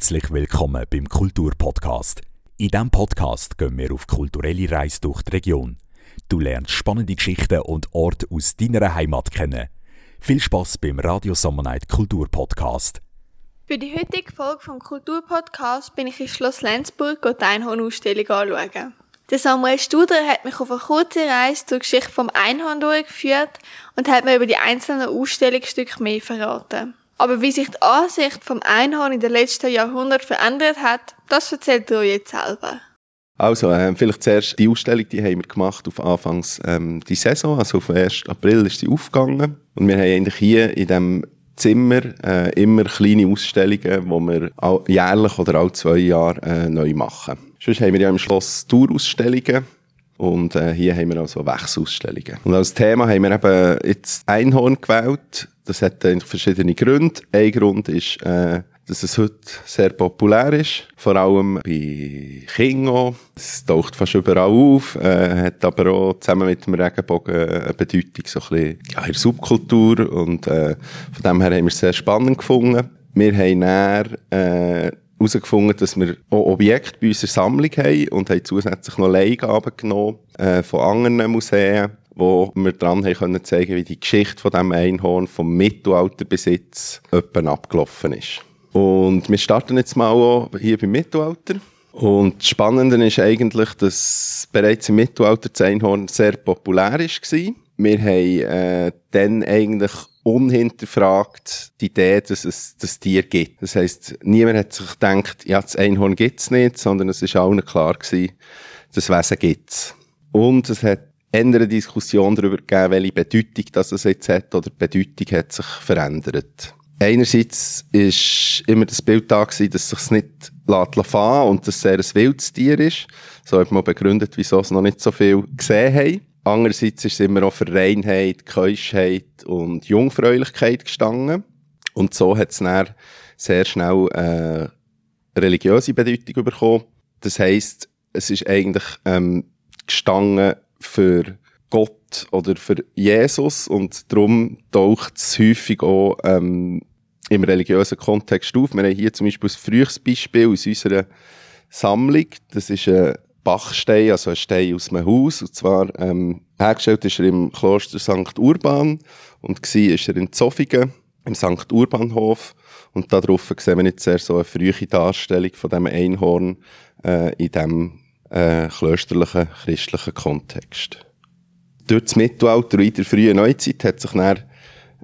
Herzlich willkommen beim Kulturpodcast. In diesem Podcast gehen wir auf kulturelle Reise durch die Region. Du lernst spannende Geschichten und Orte aus deiner Heimat kennen. Viel Spaß beim Radio Summer Night Kulturpodcast. Für die heutige Folge vom Kulturpodcast bin ich in Schloss Lenzburg die Einhornausstellung anschauen. Der Samuel Studer hat mich auf eine kurze Reise zur Geschichte vom Einhorn durchgeführt und hat mir über die einzelnen Ausstellungsstücke mehr verraten. Aber wie sich die Ansicht vom Einhorn in den letzten Jahrhunderten verändert hat, das erzählt er jetzt selber. Also, äh, vielleicht zuerst die Ausstellung, die haben wir gemacht auf Anfangs ähm, die Saison, also auf 1. April ist sie aufgegangen. Und wir haben eigentlich hier in diesem Zimmer äh, immer kleine Ausstellungen, die wir jährlich oder alle zwei Jahre äh, neu machen. Sonst haben wir ja im Schloss Tourausstellungen und äh, hier haben wir also Wechselausstellungen. Und als Thema haben wir eben jetzt Einhorn gewählt. Das hat eigentlich verschiedene Gründe. Ein Grund ist, äh, dass es heute sehr populär ist, vor allem bei Kindern. Es taucht fast überall auf, äh, hat aber auch zusammen mit dem Regenbogen eine Bedeutung so ein bisschen ja, in der Subkultur und äh, von dem her haben wir es sehr spannend gefunden. Wir haben dann, äh, herausgefunden, dass wir auch Objekte bei unserer Sammlung haben und haben zusätzlich noch Leihgaben genommen äh, von anderen Museen, wo wir dran haben können zeigen, wie die Geschichte von dem Einhorn vom Mittelalterbesitz etwa abgelaufen ist. Und wir starten jetzt mal hier beim Mittelalter. Und das Spannende ist eigentlich, dass bereits im Mittelalter das Einhorn sehr populär war. Wir haben äh, dann eigentlich unhinterfragt die Idee, dass es das Tier gibt. Das heisst, niemand hat sich gedacht, ja, das Einhorn gibt es nicht, sondern es ist allen klar gewesen, das Wesen gibt es. Und es hat eine Diskussion darüber gegeben, welche Bedeutung das es jetzt hat, oder die Bedeutung hat sich verändert. Einerseits ist immer das Bild da gewesen, dass es sich nicht fahren und dass es sehr ein wildes Tier ist. So hat man begründet, wieso es noch nicht so viel gesehen haben. Andererseits ist es immer auch für Reinheit, Keuschheit und Jungfräulichkeit gestanden. Und so hat es dann sehr schnell äh, religiöse Bedeutung bekommen. Das heisst, es ist eigentlich ähm, gestanden für Gott oder für Jesus und darum taucht es häufig auch ähm, im religiösen Kontext auf. Wir haben hier zum Beispiel ein frühes Beispiel aus unserer Sammlung. Das ist ein Bachstein, also ein Stein aus einem Haus. Und zwar ähm, hergestellt ist er im Kloster St. Urban und war ist er in Zofingen im St. Urbanhof. Und darauf sehen wir jetzt sehr so eine frühe Darstellung von dem Einhorn äh, in diesem äh, klösterlichen, christlichen Kontext. Durch das Mittelalter und in der frühen Neuzeit hat sich dann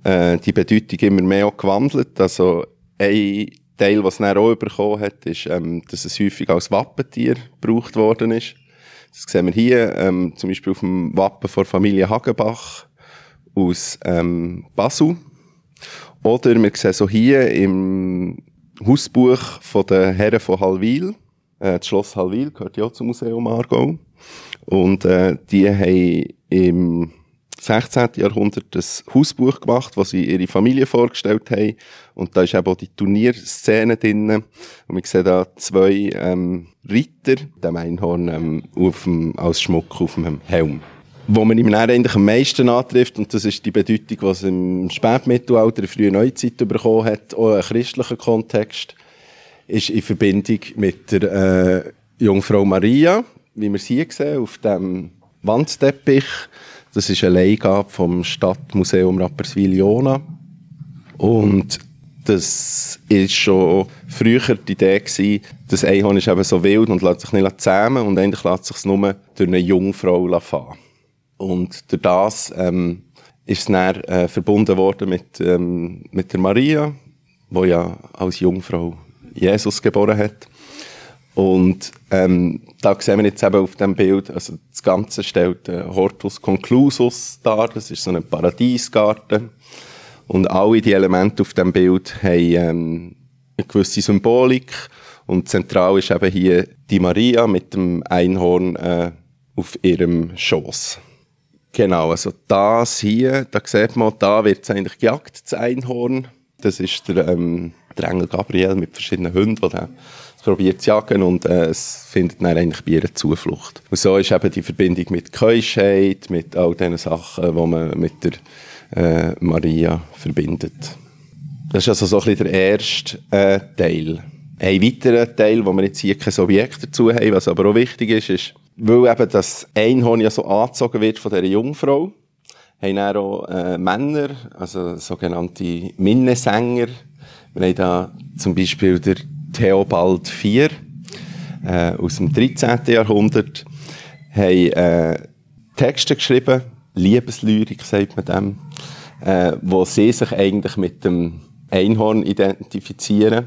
äh, die Bedeutung immer mehr auch gewandelt. Also ein Teil, was es auch bekommen hat, ist, ähm, dass es häufig als Wappentier gebraucht worden ist. Das sehen wir hier, ähm, zum Beispiel auf dem Wappen von Familie Hagenbach aus ähm, Basel. Oder wir sehen so hier im Hausbuch von den Herren von Halwil, äh, das Schloss Halwil gehört ja zum Museum Aargau. Und äh, die haben im 16. Jahrhundert das Hausbuch gemacht, das sie ihre Familie vorgestellt haben. Und da ist eben auch die Turnierszene drin. Und wir sehen da zwei ähm, Ritter, dem Einhorn ähm, auf dem, als Schmuck auf dem Helm. Wo man ihm dann eigentlich am meisten antrifft, und das ist die Bedeutung, was im Spätmittelalter, in frühen Neuzeit bekommen hat, auch einen christlichen Kontext, ist in Verbindung mit der äh, Jungfrau Maria, wie wir sie hier sehen, auf dem Wandteppich. Das ist eine Leihgabe vom Stadtmuseum Rapperswil-Jona. Und das ist schon früher die Idee gewesen, das Einhorn ist eben so wild und lässt sich nicht zähmen und eigentlich lässt sich es nur durch eine Jungfrau fahren. Und durch das ähm, ist es dann äh, verbunden worden mit, ähm, mit der Maria, die ja als Jungfrau Jesus geboren hat. Und ähm, da sehen wir jetzt eben auf dem Bild, also das Ganze stellt äh, Hortus Conclusus dar, das ist so ein Paradiesgarten. Und alle die Elemente auf dem Bild haben ähm, eine gewisse Symbolik. Und zentral ist eben hier die Maria mit dem Einhorn äh, auf ihrem Schoß. Genau, also das hier, da sieht man, da wird es eigentlich gejagt, das Einhorn. Das ist der, ähm, der Engel Gabriel mit verschiedenen Hunden, die probiert zu jagen und äh, es findet dann eigentlich bei ihr Zuflucht. Und so ist eben die Verbindung mit Keuschheit, mit all diesen Sachen, die man mit der äh, Maria verbindet. Das ist also so ein bisschen der erste äh, Teil. Ein weiterer Teil, wo wir jetzt hier kein Objekt dazu haben, was aber auch wichtig ist, ist, weil eben das Einhorn ja so angezogen wird von dieser Jungfrau, haben dann auch äh, Männer, also sogenannte Minnesänger. Wir haben da zum Beispiel der Theobald IV äh, aus dem 13. Jahrhundert, haben äh, Texte geschrieben, Liebeslyrik sagt man dem, äh, wo sie sich eigentlich mit dem Einhorn identifizieren,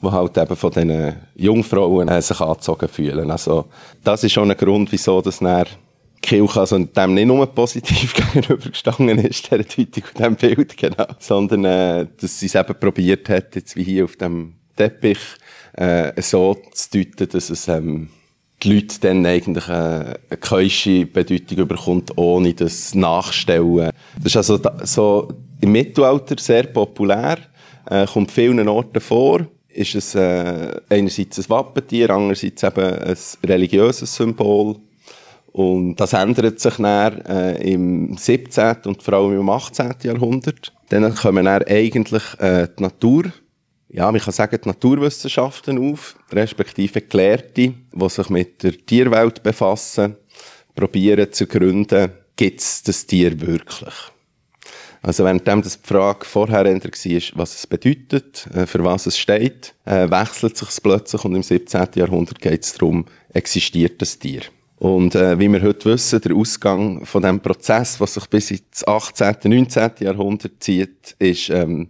wo halt eben von diesen Jungfrauen äh, sich angezogen fühlen. Also das ist schon ein Grund, wieso das dann Kirche also dem nicht nur positiv gegenübergestanden ist, der Deutung und diesem Bild, genau, sondern äh, dass sie es eben probiert hat, jetzt wie hier auf dem Teppich, äh, so zu deuten, dass es ähm, die Leute dann eigentlich eine, eine keusche Bedeutung bekommt, ohne das Nachstellen. Das ist also da, so im Mittelalter sehr populär, äh, kommt vielen Orten vor, ist es äh, einerseits ein Wappentier, andererseits eben ein religiöses Symbol. Und das ändert sich dann äh, im 17. und vor allem im 18. Jahrhundert. Dann kommen dann eigentlich äh, die Natur ja, man kann sagen, die Naturwissenschaften auf, respektive Gelehrte, die sich mit der Tierwelt befassen, probieren zu gründen, gibt es das Tier wirklich? Also währenddem das die Frage vorher war, was es bedeutet, äh, für was es steht, äh, wechselt sich es plötzlich und im 17. Jahrhundert geht es darum, existiert das Tier? Und äh, wie wir heute wissen, der Ausgang von dem Prozess, was sich bis ins 18., 19. Jahrhundert zieht, ist ähm,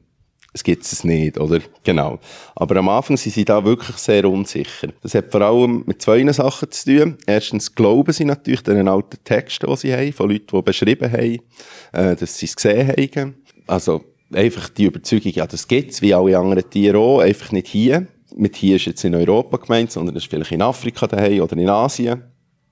es gibt es nicht, oder? Genau. Aber am Anfang sind sie da wirklich sehr unsicher. Das hat vor allem mit zwei Sachen zu tun. Erstens glauben sie natürlich den alten Texten, die sie haben, von Leuten, die beschrieben haben, äh, dass sie es gesehen haben. Also einfach die Überzeugung, ja, das gibt es, wie alle anderen Tiere auch, einfach nicht hier. Mit hier ist jetzt in Europa gemeint, sondern es ist vielleicht in Afrika daheim oder in Asien.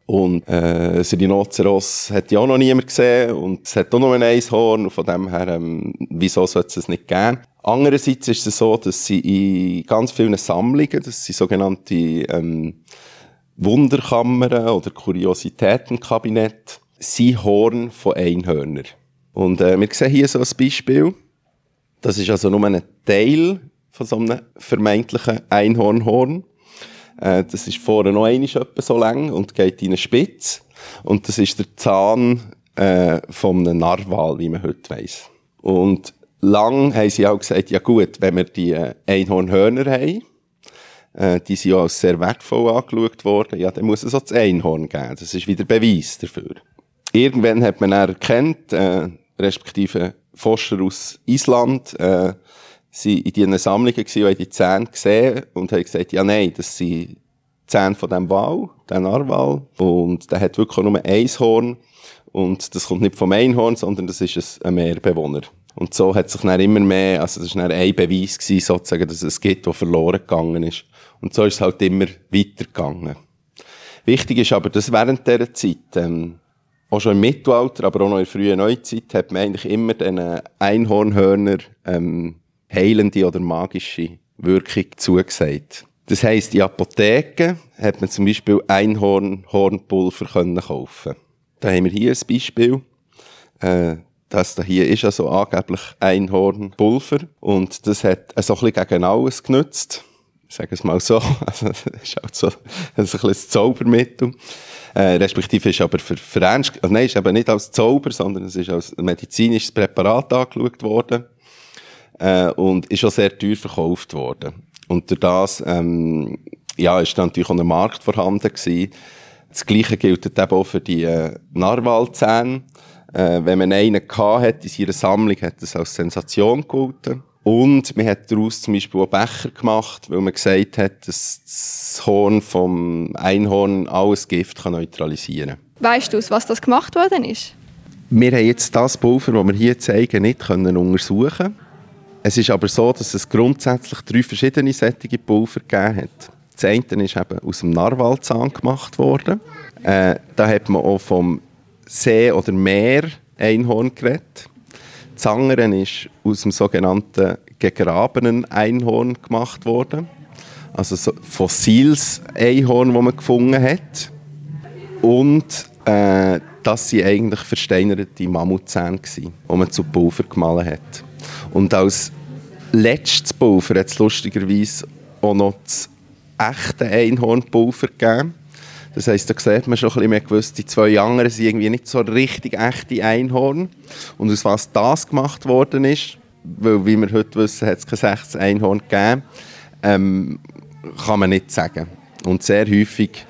Und äh, ein Rhinoceros hat ja auch noch niemand gesehen und es hat auch nur ein Eishorn von dem her, ähm, wieso sollte es nicht geben? Andererseits ist es so, dass sie in ganz vielen Sammlungen, das sind sogenannte ähm, Wunderkammern oder Kuriositätenkabinette, sind Horn von Einhörnern. Und äh, wir sehen hier so ein Beispiel. Das ist also nur ein Teil von so einem vermeintlichen Einhornhorn. Äh, das ist vorne noch einmal so lang und geht in eine Spitze. Und das ist der Zahn äh, einem Narwal, wie man heute weiss. Und lang haben sie auch gesagt, ja gut, wenn wir die äh, Einhornhörner haben, äh, die sind ja als sehr wertvoll angeschaut worden, ja, dann muss es auch das Einhorn geben. Das ist wieder Beweis dafür. Irgendwann hat man erkannt, äh, respektive Forscher aus Island, äh, sie in diesen Sammlungen gewesen, haben die Zähne gesehen und haben gesagt, ja nein, das sind Zähne von diesem Wal, dem Narwal, und der hat wirklich nur ein Horn, und das kommt nicht vom Einhorn, sondern das ist ein Meerbewohner. Und so hat sich dann immer mehr, also das war ein Beweis gewesen, sozusagen, dass es gibt, der verloren gegangen ist. Und so ist es halt immer weitergegangen. Wichtig ist aber, dass während dieser Zeit, ähm, auch schon im Mittelalter, aber auch noch in der frühen Neuzeit, hat man eigentlich immer den Einhornhörner ähm, heilende oder magische Wirkung zugesagt. Das heisst, in Apotheken hat man zum Beispiel Einhornhornpulver können kaufen. Da haben wir hier ein Beispiel. Äh, das hier ist also angeblich Einhornpulver und das hat so ein bisschen gegen alles genützt. Ich sage es mal so. Also, das ist halt so, das ist ein bisschen das Zaubermittel. Äh, respektive ist aber für, für ernst, also nein, ist eben nicht als Zauber, sondern es ist als medizinisches Präparat angeschaut worden. Äh, und ist auch sehr teuer verkauft worden. Und durch das, ähm, ja, ist dann natürlich auch ein Markt vorhanden gewesen. Das Gleiche gilt eben auch für die äh, Narwalzähne. Äh, wenn man einen hat in seiner Sammlung, hat das als Sensation gegolten. Und man hat daraus zum Beispiel auch Becher gemacht, weil man gesagt hat, dass das Horn vom Einhorn alles Gift kann neutralisieren kann. Weißt du, was das gemacht worden ist? Wir haben jetzt das Pulver, das wir hier zeigen, nicht können untersuchen. Es ist aber so, dass es grundsätzlich drei verschiedene sättige Pulver gegeben hat. Das eine ist eben aus dem Narwalzahn gemacht worden. Äh, da hat man auch vom See- oder Meer-Einhorn geredet. Das andere ist aus dem sogenannten gegrabenen Einhorn gemacht worden. Also so fossiles Einhorn, das man gefunden hat. Und äh, das waren eigentlich versteinerte Mammutzähne, die man zu Pulver gemahlen hat. Und als letztes Pulver hat es lustigerweise auch noch das echte Einhornpulver gegeben. Das heisst, da sieht man schon ein bisschen mehr gewusst, die zwei anderen sind irgendwie nicht so richtig echte Einhorn. Und aus was das gemacht worden ist, weil wie wir heute wissen, hat es kein echtes Einhorn gegeben, ähm, kann man nicht sagen. Und sehr häufig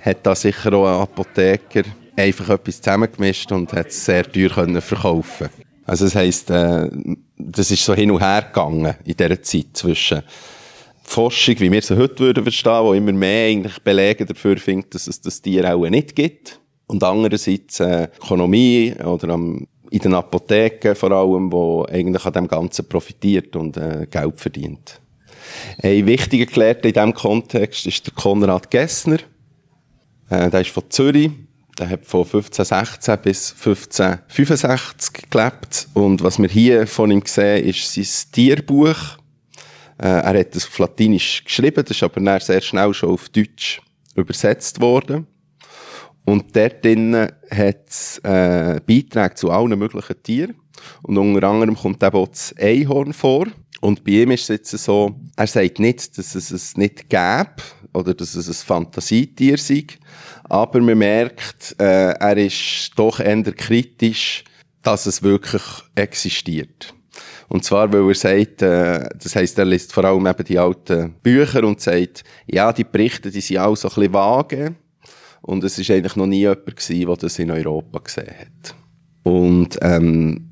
hat da sicher auch ein Apotheker einfach etwas zusammengemischt und hat es sehr teuer können verkaufen Also das heisst, äh, das ist so hin und her gegangen in dieser Zeit zwischen Forschung, wie wir sie heute würden verstehen, wo immer mehr eigentlich Belege dafür findet, dass es das Tier auch nicht gibt. Und andererseits äh, Ökonomie oder am, in den Apotheken vor allem, wo eigentlich an dem Ganzen profitiert und äh, Geld verdient. Ein wichtiger Gelehrter in diesem Kontext ist der Konrad Gessner. Äh, der ist von Zürich. Der hat von 1516 bis 1565 gelebt. Und was wir hier von ihm sehen, ist sein Tierbuch. Äh, er hat das auf Latinisch geschrieben, das ist aber dann sehr schnell schon auf Deutsch übersetzt worden. Und dort drinnen hat es äh, Beiträge zu allen möglichen Tieren. Und unter anderem kommt eben auch das Einhorn vor. Und bei ihm ist es jetzt so, er sagt nicht, dass es es nicht gäbe oder dass es ein Fantasietier sei, aber man merkt, äh, er ist doch eher kritisch, dass es wirklich existiert. Und zwar, weil er sagt, äh, das heisst, er liest vor allem eben die alten Bücher und sagt, ja, die Berichte, die sind auch so ein bisschen vage. Und es ist eigentlich noch nie jemand gewesen, der das in Europa gesehen hat. Und, ähm,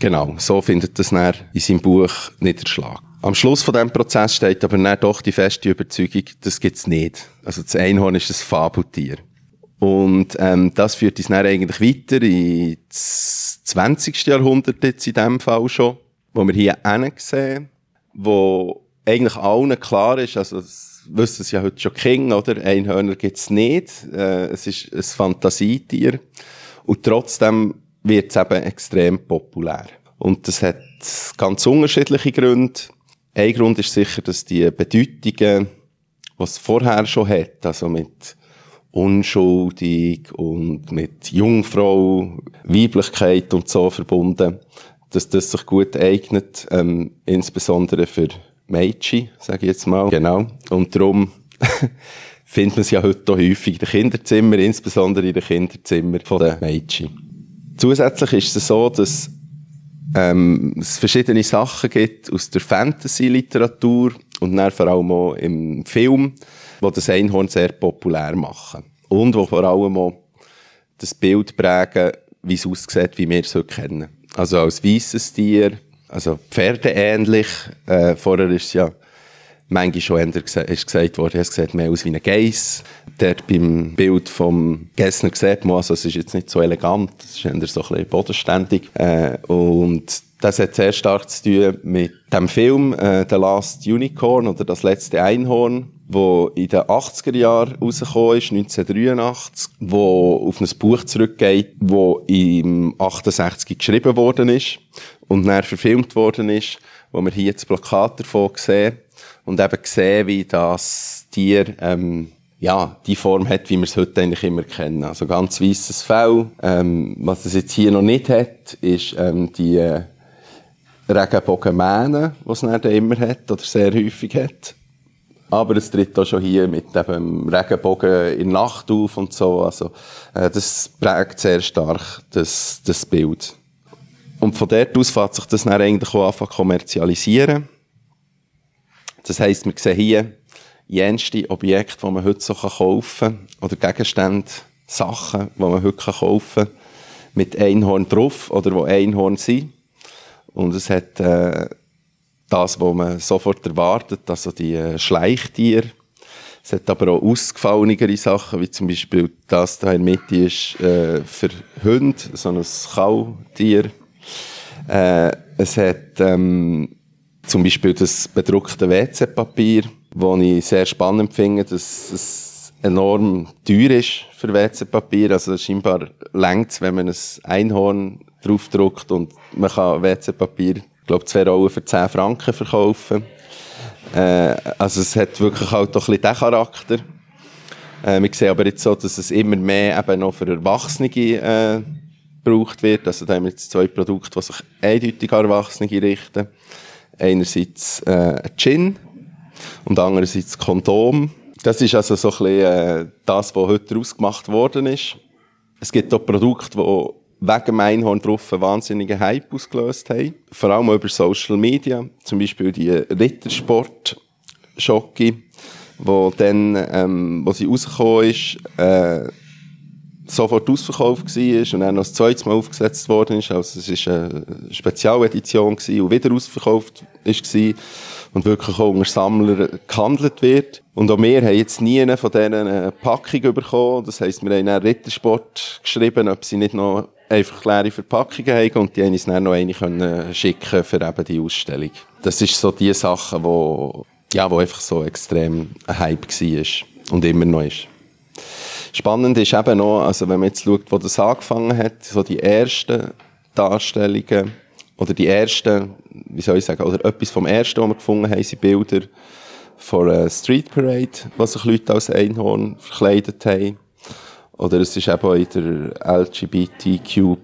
genau, so findet das dann in seinem Buch Niederschlag. Am Schluss von diesem Prozess steht aber dann doch die feste Überzeugung, das gibt's nicht. Also das Einhorn ist ein Fabeltier. Und ähm, das führt uns dann eigentlich weiter ins 20. Jahrhundert jetzt in dem Fall schon wo wir hier sehen, wo eigentlich allen klar ist, also das wissen sie ja heute schon King, oder? Einhörner gibt's nicht. Äh, es ist ein Fantasietier. Und trotzdem wird es eben extrem populär. Und das hat ganz unterschiedliche Gründe. Ein Grund ist sicher, dass die Bedeutungen, was es vorher schon hat, also mit unschuldig und mit Jungfrau, Weiblichkeit und so verbunden, dass das sich gut eignet, ähm, insbesondere für Mädchen, sage ich jetzt mal. Genau. Und darum findet man es ja heute häufig in den Kinderzimmern, insbesondere in den Kinderzimmern der Mädchen. Zusätzlich ist es so, dass ähm, es verschiedene Sachen gibt aus der Fantasy-Literatur und dann vor allem auch im Film, die das Einhorn sehr populär machen. Und wo vor allem auch das Bild prägen, wie es aussieht, wie wir es heute kennen. Also als weißes Tier, also pferdeähnlich. Äh, vorher ist es ja manchmal schon eher ist gesagt worden, es sieht mehr aus wie ein Geiss. Dort beim Bild vom Gessner sieht man, also es ist jetzt nicht so elegant, es ist eher so ein bisschen bodenständig. Äh, und das hat sehr stark zu tun mit dem Film äh, The Last Unicorn oder Das letzte Einhorn wo in den 80er Jahren rausgekommen ist, 1983, wo auf ein Buch zurückgeht, wo im 68 geschrieben worden ist und dann verfilmt worden ist, wo wir hier das Plakat davon sehen und eben sehen, wie das Tier ähm, ja, die Form hat, wie wir es heute eigentlich immer kennen. Also ganz weißes Fell. Ähm, was es jetzt hier noch nicht hat, ist ähm, die äh, Regenbogenmähne, die es dann immer hat oder sehr häufig hat. Aber es tritt auch schon hier mit dem Regenbogen in der Nacht auf und so. Also, äh, das prägt sehr stark das, das Bild. Und von dort aus fängt sich das dann eigentlich auch kommerzialisieren. Das heisst, wir sehen hier jenste Objekte, die man heute so kaufen kann, oder Gegenstände, Sachen, die man heute kaufen kann, mit Einhorn drauf, oder wo Einhorn sind. Und es hat, äh, das, was man sofort erwartet, also die äh, Schleichtiere. Es hat aber auch ausgefallenere Sachen, wie zum Beispiel das da in der Mitte ist äh, für Hunde, so ein Kautier. Äh, es hat ähm, zum Beispiel das bedruckte WC-Papier, das ich sehr spannend finde, dass es enorm teuer ist für WC-Papier. Also scheinbar längt wenn man ein Einhorn draufdruckt und man kann WC-Papier ich glaube, zwei Rollen für 10 Franken verkaufen. Äh, also es hat wirklich halt doch ein bisschen diesen Charakter. Äh, wir sehen aber jetzt so, dass es immer mehr eben noch für Erwachsene äh, gebraucht wird. Also da haben wir jetzt zwei Produkte, die sich eindeutig an Erwachsene richten. Einerseits äh, ein Gin, und andererseits Kondom. Das ist also so ein bisschen äh, das, was heute ausgemacht worden ist. Es gibt auch Produkte, die wegen dem Einhorn drauf einen wahnsinnigen Hype ausgelöst haben. Vor allem über Social Media. Zum Beispiel die Rittersport-Schocke, wo dann, ähm, wo sie rausgekommen ist, äh, sofort ausverkauft war und dann noch das zweite Mal aufgesetzt worden ist. Also es war eine Spezialedition und wieder ausverkauft war und wirklich auch unter Sammlern gehandelt wird. Und auch wir haben jetzt nie eine von diesen Packungen bekommen. Das heisst, wir haben einen Rittersport geschrieben, ob sie nicht noch einfach leere Verpackungen haben und die haben uns dann noch eine können schicken für eben die Ausstellung. Das ist so die Sache, wo, ja, wo einfach so extrem ein Hype war und immer noch ist. Spannend ist eben noch, also wenn man jetzt schaut, wo das angefangen hat, so die ersten Darstellungen oder die ersten, wie soll ich sagen, oder etwas vom ersten, was wir gefunden haben, sind Bilder von einer Street Parade, wo sich Leute als Einhorn verkleidet haben. Oder es ist eben in der LGBTQ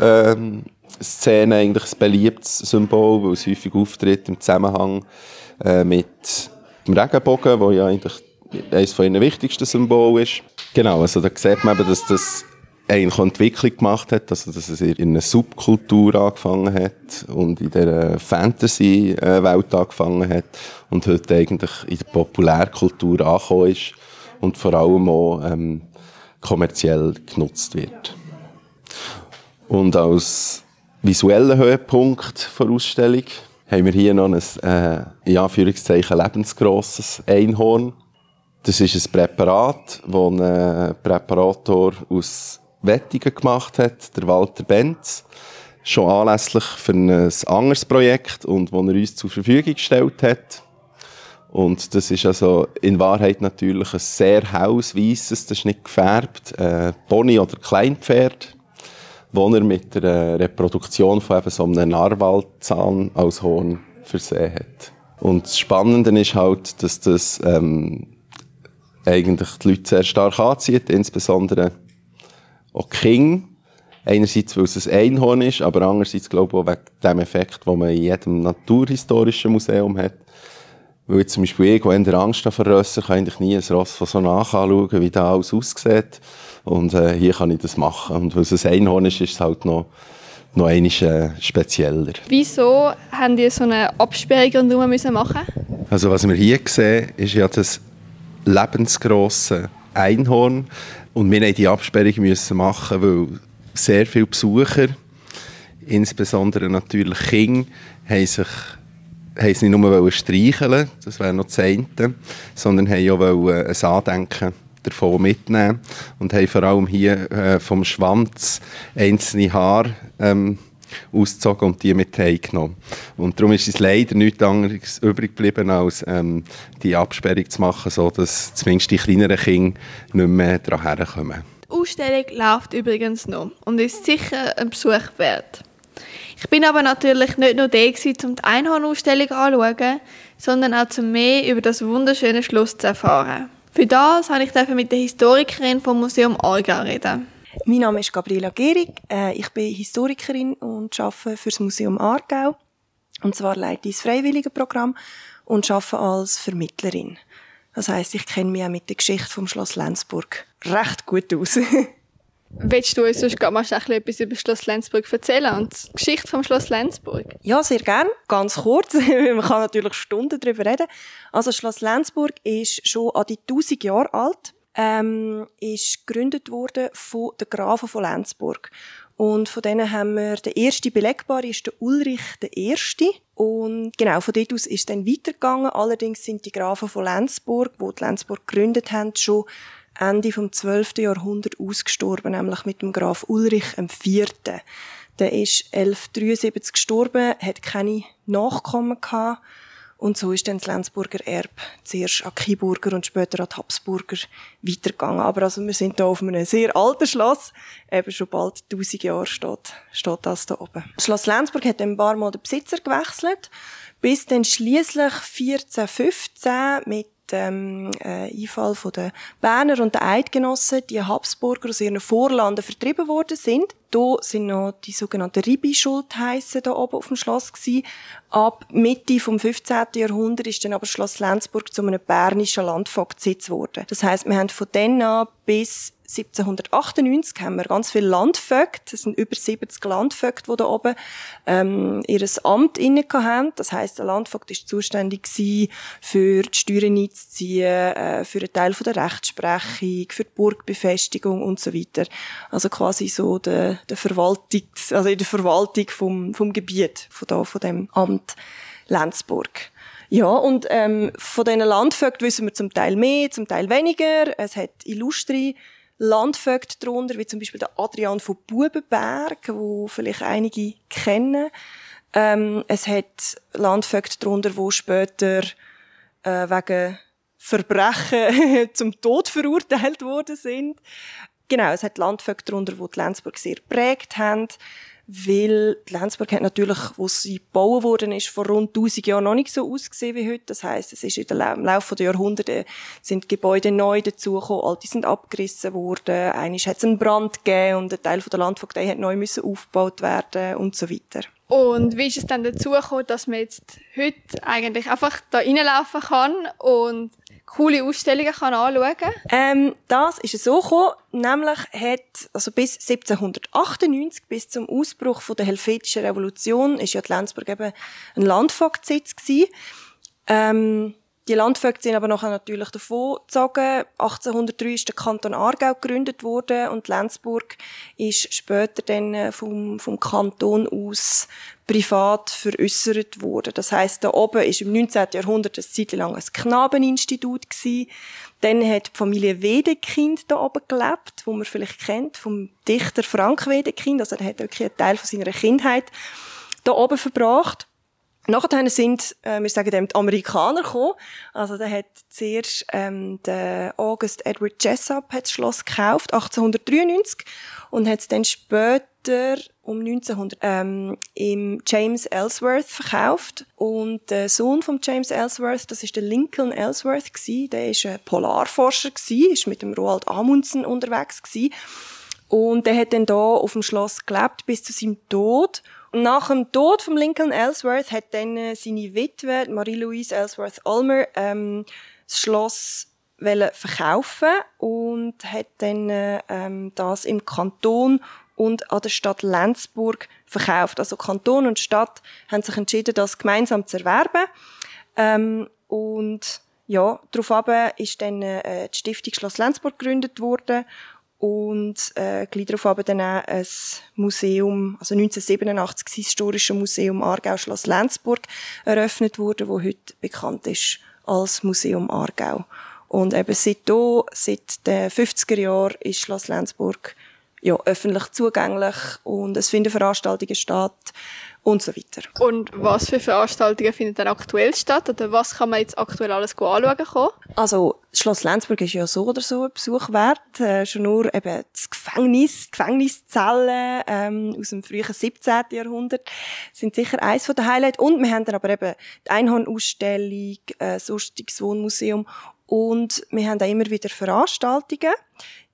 ähm, Szene eigentlich ein beliebtes Symbol, weil es häufig auftritt im Zusammenhang äh, mit dem Regenbogen, wo ja eigentlich eines von ihren wichtigsten Symbolen ist. Genau, also da sieht man eben, dass das eigentlich Entwicklung gemacht hat, also dass es in einer Subkultur angefangen hat und in der Fantasy-Welt angefangen hat und heute eigentlich in der Populärkultur angekommen ist und vor allem auch ähm, kommerziell genutzt wird. Und als visueller Höhepunkt der Ausstellung haben wir hier noch ein, äh, in Anführungszeichen, lebensgrosses Einhorn das ist ein Präparat, das ein Präparator aus Wettingen gemacht hat, der Walter Benz, schon anlässlich für ein anderes Projekt und das er uns zur Verfügung gestellt hat. Und das ist also in Wahrheit natürlich ein sehr helles, weisses, das ist nicht gefärbt, äh, Pony oder Kleinpferd, wo er mit der Reproduktion von eben so einem Narwalzahn als Horn versehen hat. Und das Spannende ist halt, dass das ähm, eigentlich die Leute sehr stark anzieht, insbesondere auch King. Einerseits, weil es ein Einhorn ist, aber andererseits, glaube ich, auch wegen dem Effekt, den man in jedem naturhistorischen Museum hat. Weil jetzt zum Beispiel ich, der Angst vor Rösser, kann eigentlich nie ein Ross von so nach anschauen, wie da alles aussieht. Und äh, hier kann ich das machen. Und weil es ein Einhorn ist, ist es halt noch, noch einmal äh, spezieller. Wieso haben die so eine Absperrung rundherum müssen machen? Also was wir hier sehen, ist ja das lebensgrossen Einhorn. Und wir mussten die Absperrung müssen machen, weil sehr viele Besucher, insbesondere natürlich Kinder, sich haben nicht nur streicheln das wäre noch eine, sondern haben auch ein Andenken davon mitnehmen und haben vor allem hier äh, vom Schwanz einzelne Haare ähm, ausgezogen und die mit heimgenommen. Und darum ist es leider nichts anderes übrig geblieben, als ähm, die Absperrung zu machen, sodass zumindest die kleineren Kinder nicht mehr daran herkommen. Die Ausstellung läuft übrigens noch und ist sicher ein Besuch wert. Ich bin aber natürlich nicht nur da, um die Einhornausstellung anzuschauen, sondern auch zum mehr über das wunderschöne Schloss zu erfahren. Für das habe ich mit der Historikerin vom Museum Aargau reden. Mein Name ist Gabriela Gehrig. Äh, ich bin Historikerin und arbeite für das Museum Aargau. Und zwar leite ich das Freiwilligenprogramm und arbeite als Vermittlerin. Das heißt, ich kenne mich auch mit der Geschichte vom Schloss Lenzburg recht gut aus. Willst du uns sonst mal etwas über Schloss Lenzburg erzählen und die Geschichte vom Schloss Lenzburg? Ja, sehr gern. Ganz kurz. Man kann natürlich Stunden darüber reden. Also Schloss Lenzburg ist schon an die 1000 Jahre alt ähm, ist gegründet worden von den Grafen von Lenzburg. Und von denen haben wir, der erste belegbare ist der Ulrich der Erste. Und genau, von dort aus ist dann weitergegangen. Allerdings sind die Grafen von Lenzburg, die die Lenzburg gegründet haben, schon Ende vom 12. Jahrhundert ausgestorben, nämlich mit dem Graf Ulrich IV. Der ist 1173 gestorben, hat keine Nachkommen gehabt und so ist dann das Lenzburger Erb zuerst an Kiburger und später an die Habsburger weitergegangen. Aber also wir sind hier auf einem sehr alten Schloss. Eben schon bald 1000 Jahre steht, steht das da oben. Das Schloss Lenzburg hat ein paar Mal den Besitzer gewechselt, bis dann schließlich 1415 mit dem äh, Einfall von der Berner und der Eidgenossen die Habsburger aus ihren Vorlanden vertrieben worden sind. Da sind noch die sogenannten Ribi-Schultheissen da oben auf dem Schloss gewesen. Ab Mitte vom 15. Jahrhundert ist dann aber Schloss Lenzburg zu einem bernischen Landvogtsitz geworden. Das heißt, wir haben von dann an bis 1798 haben wir ganz viele Landvögte, es sind über 70 Landvögte, die da oben ähm, ihr Amt inne haben. Das heißt, der Landvogt ist zuständig für die Steuern einzuziehen, äh, für einen Teil von der Rechtsprechung, für die Burgbefestigung und so weiter. Also quasi so der, der Verwaltung, also in der Verwaltung vom, vom Gebiet von da, von dem Amt Lenzburg. Ja, und ähm, von diesen Landvögten wissen wir zum Teil mehr, zum Teil weniger. Es hat illustre Landvögte darunter, wie zum Beispiel der Adrian von Bubenberg, wo vielleicht einige kennen. Ähm, es hat Landvögte darunter, wo später äh, wegen Verbrechen zum Tod verurteilt worden sind. Genau, es hat Landvögte darunter, die die Lenzburg sehr prägt haben weil die Lenzburg hat natürlich, wo sie gebaut worden ist, vor rund 1000 Jahren noch nicht so ausgesehen wie heute. Das heißt, es ist im Laufe der Jahrhunderte sind Gebäude neu dazugekommen, alte sind abgerissen worden, einisch hat es einen Brand gegeben und ein Teil der Landvogtei hat neu müssen aufgebaut werden und so weiter. Und wie ist es dann dazu gekommen, dass man jetzt heute eigentlich einfach da reinlaufen kann und coole Ausstellungen kann anschauen kann? Ähm, das ist so gekommen, nämlich hat, also bis 1798, bis zum Ausbruch von der Helvetischen Revolution, ist ja die Lenzburg eben ein Landvogtsitz gewesen. Ähm, die Landvögte sind aber nachher natürlich davon gezogen. 1803 ist der Kanton Aargau gegründet worden und Lenzburg ist später dann äh, vom, vom Kanton aus privat veräussert worden. Das heißt, da oben ist im 19. Jahrhundert eine Zeit lang ein Knabeninstitut gewesen. Dann hat die Familie Wedekind da oben gelebt, wo man vielleicht kennt, vom Dichter Frank Wedekind. Also er hat wirklich einen Teil von seiner Kindheit da oben verbracht. Nachher sind, äh, wir sagen dem, die Amerikaner gekommen. Also, da hat zuerst, ähm, der August Edward Jessup hat das Schloss gekauft, 1893, und hat es dann später, um 1900, ähm, im James Ellsworth verkauft. Und der Sohn von James Ellsworth, das ist der Lincoln Ellsworth gewesen, der ist ein Polarforscher gewesen, ist mit dem Roald Amundsen unterwegs gewesen. Und der hat dann da auf dem Schloss gelebt bis zu seinem Tod. Und nach dem Tod von Lincoln Ellsworth hat dann äh, seine Witwe, Marie-Louise Ellsworth Ulmer, ähm, das Schloss verkaufen und hat dann äh, ähm, das im Kanton und an der Stadt Lenzburg verkauft. Also Kanton und Stadt haben sich entschieden, das gemeinsam zu erwerben. Ähm, und ja, daraufhin ist dann äh, die Stiftung Schloss Lenzburg gegründet worden und äh, gleich darauf dann auch ein Museum, also 1987 das Historische Museum Aargau Schloss Lenzburg eröffnet wurde, wo heute bekannt ist als Museum Aargau. Und eben seit da, seit den 50er Jahren ist Schloss Lenzburg ja, öffentlich zugänglich und es finden Veranstaltungen statt und so weiter. Und was für Veranstaltungen finden dann aktuell statt? Oder was kann man jetzt aktuell alles anschauen kommen? Also, Schloss Lenzburg ist ja so oder so ein Besuch wert. Äh, schon nur eben das Gefängnis, die Gefängniszellen ähm, aus dem frühen 17. Jahrhundert sind sicher eins von den Highlights. Und wir haben dann aber eben die Einhornausstellung, äh, sonstiges Wohnmuseum und wir haben auch immer wieder Veranstaltungen.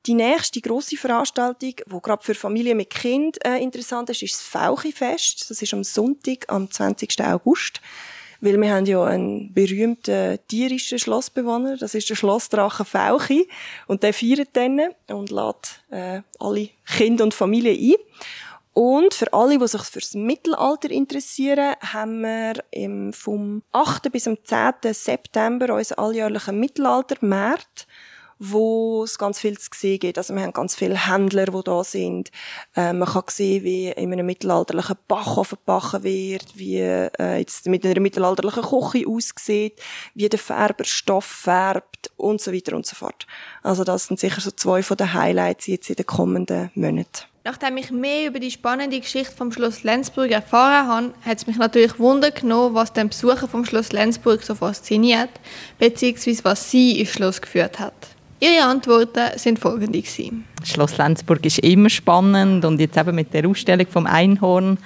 Die nächste grosse Veranstaltung, die gerade für Familien mit Kind äh, interessant ist, ist das Fauchi-Fest. Das ist am Sonntag, am 20. August. Weil wir haben ja einen berühmten tierischen Schlossbewohner, das ist der Schlossdrache Fauchi. Und der feiert dann und lädt äh, alle Kinder und Familien ein. Und für alle, die sich fürs Mittelalter interessieren, haben wir im, vom 8. bis zum 10. September unseren alljährlichen Mittelaltermarkt wo es ganz viel zu sehen gibt. Also wir haben ganz viele Händler, die da sind. Äh, man kann sehen, wie in einem mittelalterlichen Backofen gebacken wird, wie äh, jetzt mit einer mittelalterlichen Küche aussieht, wie der Färber Stoff färbt und so weiter und so fort. Also das sind sicher so zwei von den Highlights jetzt in den kommenden Monaten. Nachdem ich mehr über die spannende Geschichte vom Schloss Lenzburg erfahren habe, hat es mich natürlich Wunder genommen, was den Besucher vom Schloss Lenzburg so fasziniert, beziehungsweise was sie ins Schloss geführt hat. Ihre Antworten sind folgende. Schloss Lenzburg ist immer spannend und jetzt eben mit der Ausstellung vom Einhorn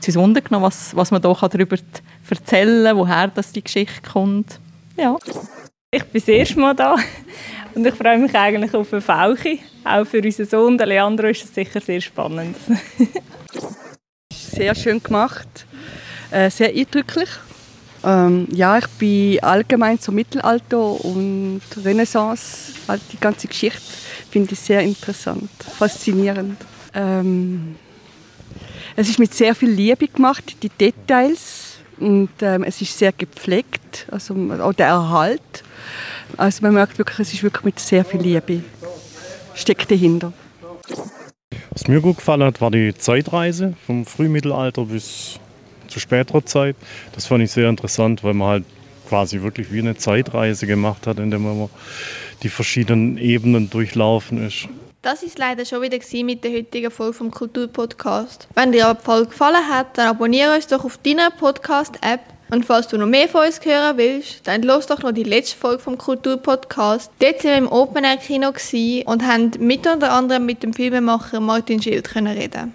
zu uns Wunder genommen, was, was man hier darüber erzählen kann, woher das die Geschichte kommt. Ja. Ich bin das erste Mal da und ich freue mich eigentlich auf eine Fauche. Auch für unseren Sohn, der Leandro, ist es sicher sehr spannend. sehr schön gemacht, äh, sehr eindrücklich. Ähm, ja, ich bin allgemein zum Mittelalter und Renaissance, halt die ganze Geschichte finde ich sehr interessant, faszinierend. Ähm, es ist mit sehr viel Liebe gemacht, die Details und ähm, es ist sehr gepflegt, also auch der Erhalt. Also man merkt wirklich, es ist wirklich mit sehr viel Liebe steckt dahinter. Was mir gut gefallen hat, war die Zeitreise vom Frühmittelalter bis zu späterer Zeit. Das fand ich sehr interessant, weil man halt quasi wirklich wie eine Zeitreise gemacht hat, indem man die verschiedenen Ebenen durchlaufen ist. Das ist leider schon wieder mit der heutigen Folge vom Kulturpodcast. Wenn dir die Folge gefallen hat, dann abonniere uns doch auf deiner Podcast-App und falls du noch mehr von uns hören willst, dann los doch noch die letzte Folge vom Kulturpodcast. Dort waren wir im Open Air Kino und haben mit unter anderem mit dem Filmemacher Martin Schild reden.